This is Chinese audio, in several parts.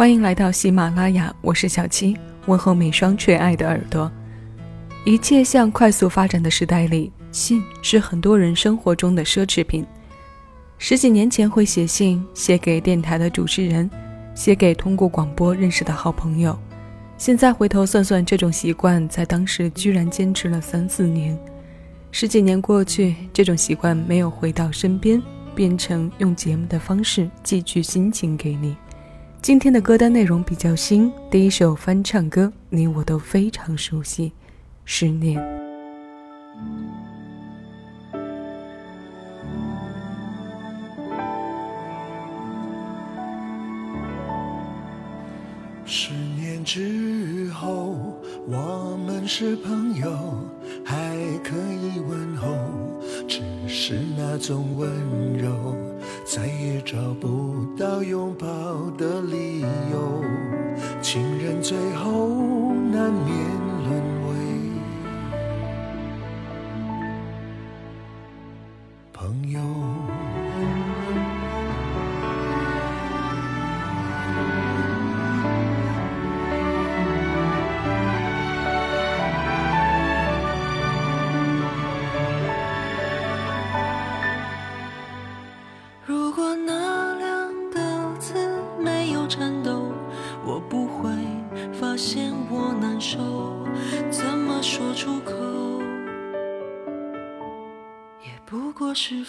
欢迎来到喜马拉雅，我是小七，问候每双缺爱的耳朵。一切向快速发展的时代里，信是很多人生活中的奢侈品。十几年前会写信，写给电台的主持人，写给通过广播认识的好朋友。现在回头算算，这种习惯在当时居然坚持了三四年。十几年过去，这种习惯没有回到身边。变成用节目的方式寄去心情给你。今天的歌单内容比较新，第一首翻唱歌你我都非常熟悉，《十年》。十年之后，我们是朋友，还可以问候。只是那种温柔，再也找不到拥抱的理由。情人最后难免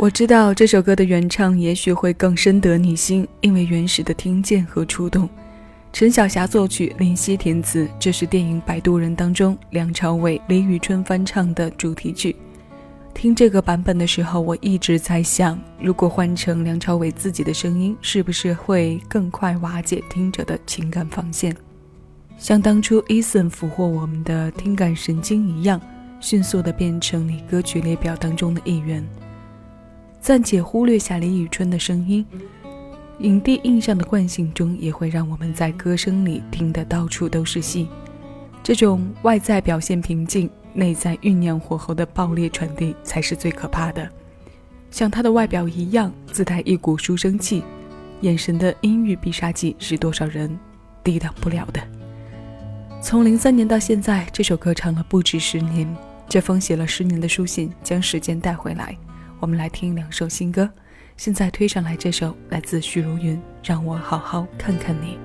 我知道这首歌的原唱也许会更深得你心，因为原始的听见和触动。陈小霞作曲，林夕填词，这是电影《摆渡人》当中梁朝伟、李宇春翻唱的主题曲。听这个版本的时候，我一直在想，如果换成梁朝伟自己的声音，是不是会更快瓦解听者的情感防线，像当初 Eason 俘获我们的听感神经一样，迅速的变成你歌曲列表当中的一员。暂且忽略下李宇春的声音，影帝印象的惯性中，也会让我们在歌声里听得到处都是戏。这种外在表现平静，内在酝酿火候的爆裂传递，才是最可怕的。像他的外表一样，自带一股书生气，眼神的阴郁必杀技，是多少人抵挡不了的。从零三年到现在，这首歌唱了不止十年，这封写了十年的书信，将时间带回来。我们来听两首新歌，现在推上来这首来自许茹芸，《让我好好看看你》。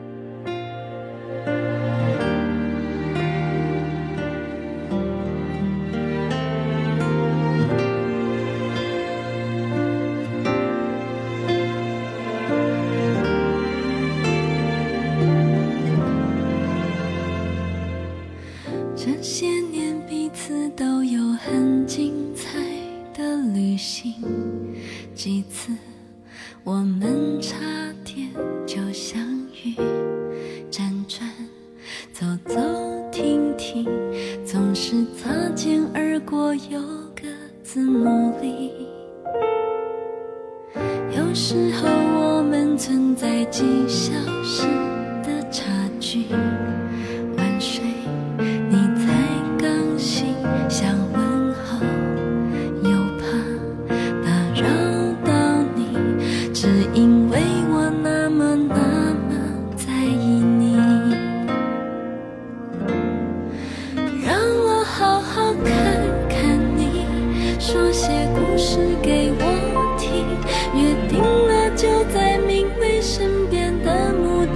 过有各自努力有时候我们存在几小时的差距。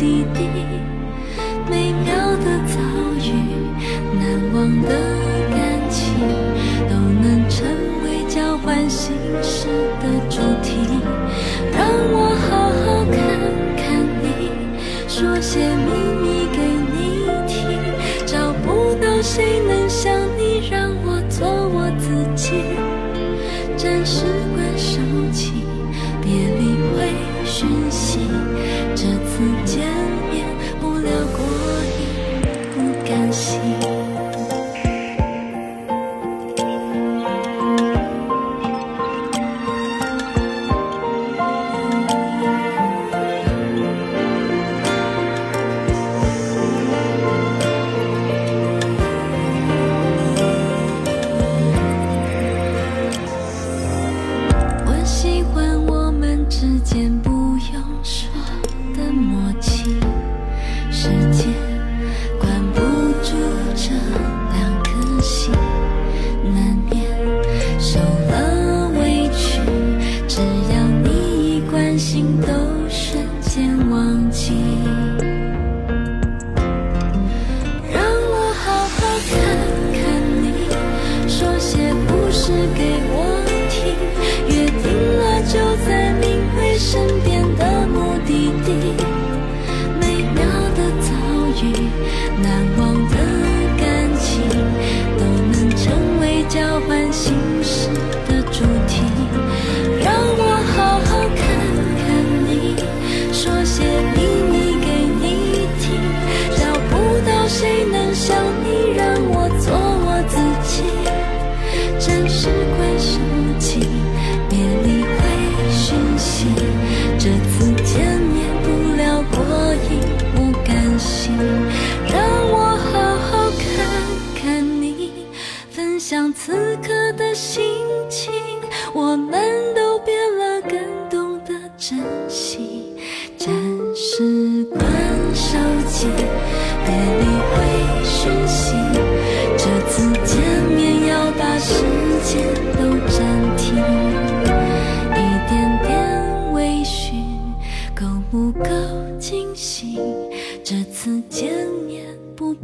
see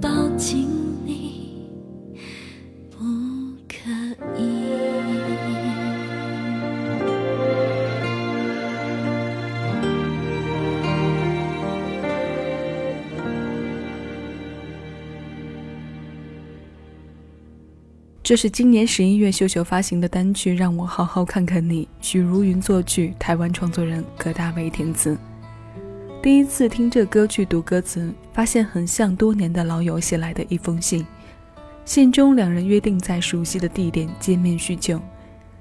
抱紧你不可以。这是今年十一月秀秀发行的单曲让我好好看看你。许茹芸作曲台湾创作人葛大为填词。第一次听这歌去读歌词，发现很像多年的老友写来的一封信。信中两人约定在熟悉的地点见面叙旧，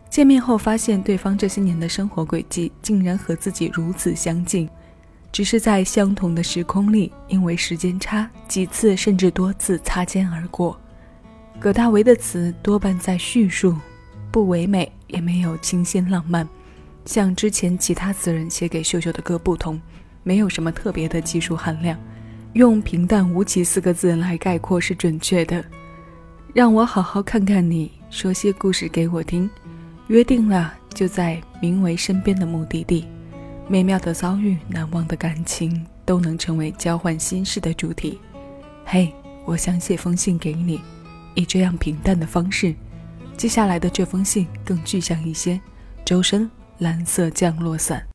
见面后发现对方这些年的生活轨迹竟然和自己如此相近，只是在相同的时空里，因为时间差，几次甚至多次擦肩而过。葛大为的词多半在叙述，不唯美，也没有清新浪漫，像之前其他词人写给秀秀的歌不同，没有什么特别的技术含量，用平淡无奇四个字来概括是准确的。让我好好看看你，说些故事给我听。约定了，就在名为身边的目的地。美妙的遭遇，难忘的感情，都能成为交换心事的主题。嘿，我想写封信给你，以这样平淡的方式。接下来的这封信更具象一些。周深，蓝色降落伞。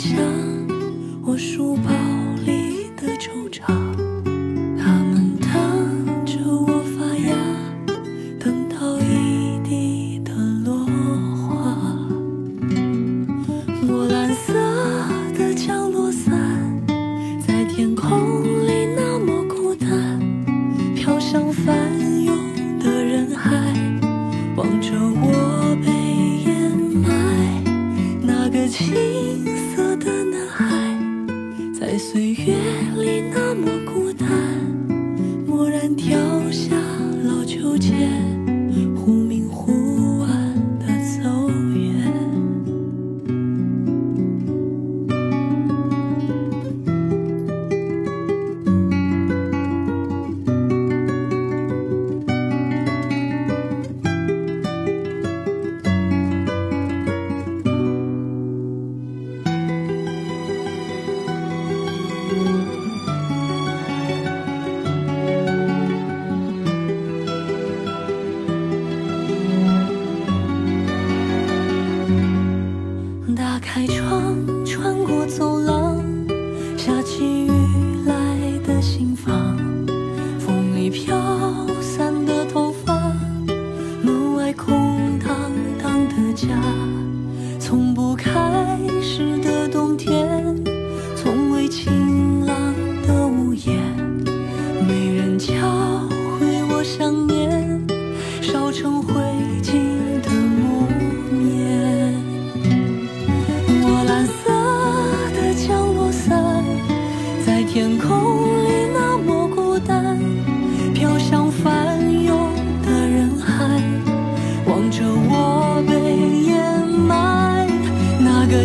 像，我书包里的惆怅，yet.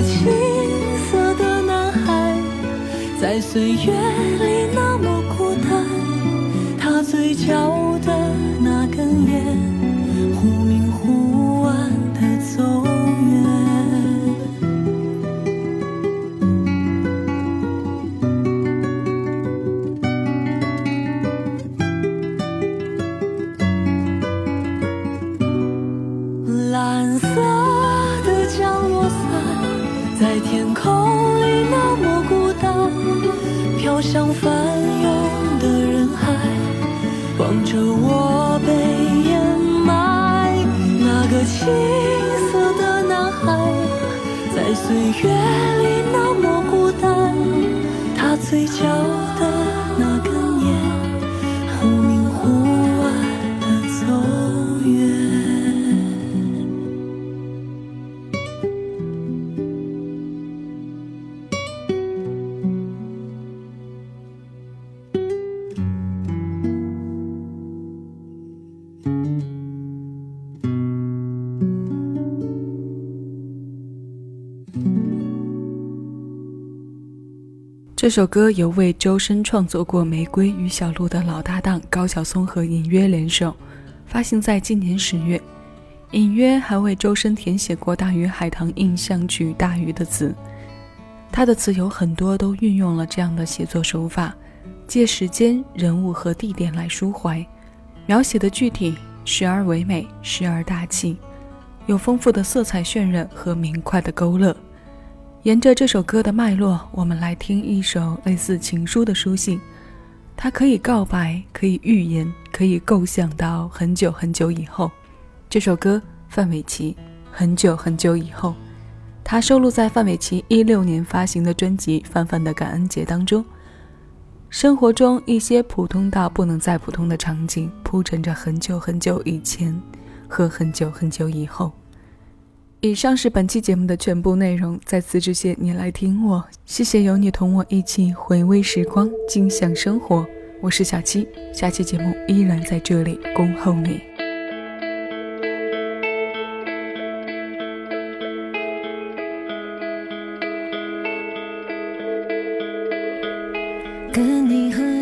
青涩的男孩在岁月像翻涌的人海，望着我被掩埋。那个青涩的男孩，在岁月里那么孤单。他嘴角的这首歌由为周深创作过《玫瑰与小鹿》的老搭档高晓松和隐约联手，发行在今年十月。隐约还为周深填写过《大鱼海棠印象曲》大鱼的词。他的词有很多都运用了这样的写作手法，借时间、人物和地点来抒怀，描写的具体，时而唯美，时而大气，有丰富的色彩渲染和明快的勾勒。沿着这首歌的脉络，我们来听一首类似情书的书信。它可以告白，可以预言，可以构想到很久很久以后。这首歌，范玮琪，很久很久以后。它收录在范玮琪一六年发行的专辑《范范的感恩节》当中。生活中一些普通到不能再普通的场景，铺陈着很久很久以前和很久很久以后。以上是本期节目的全部内容。在此致谢你来听我，谢谢有你同我一起回味时光，尽享生活。我是小七，下期节目依然在这里恭候你。跟你喝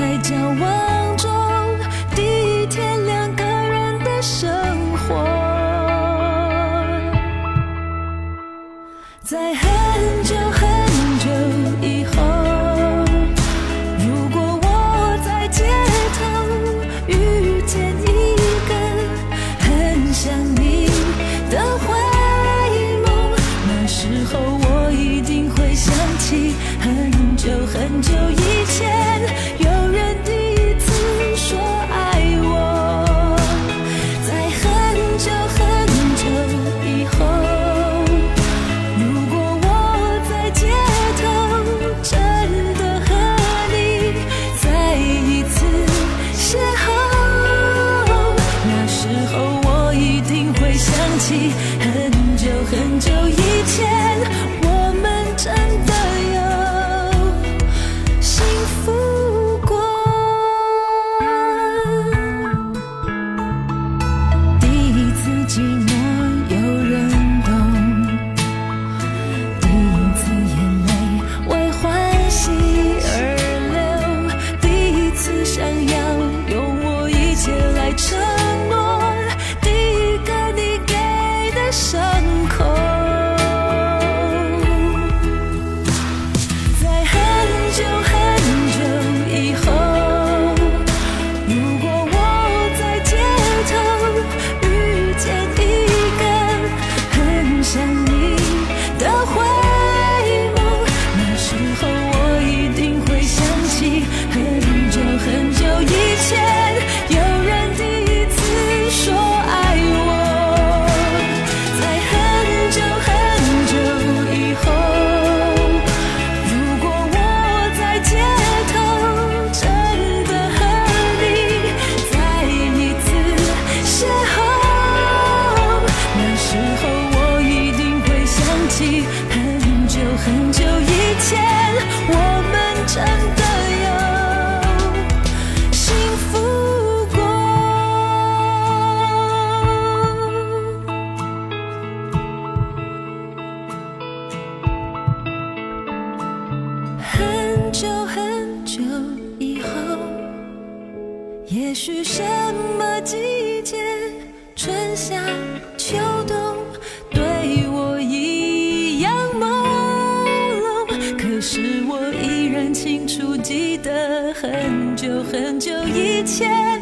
来交换很久以前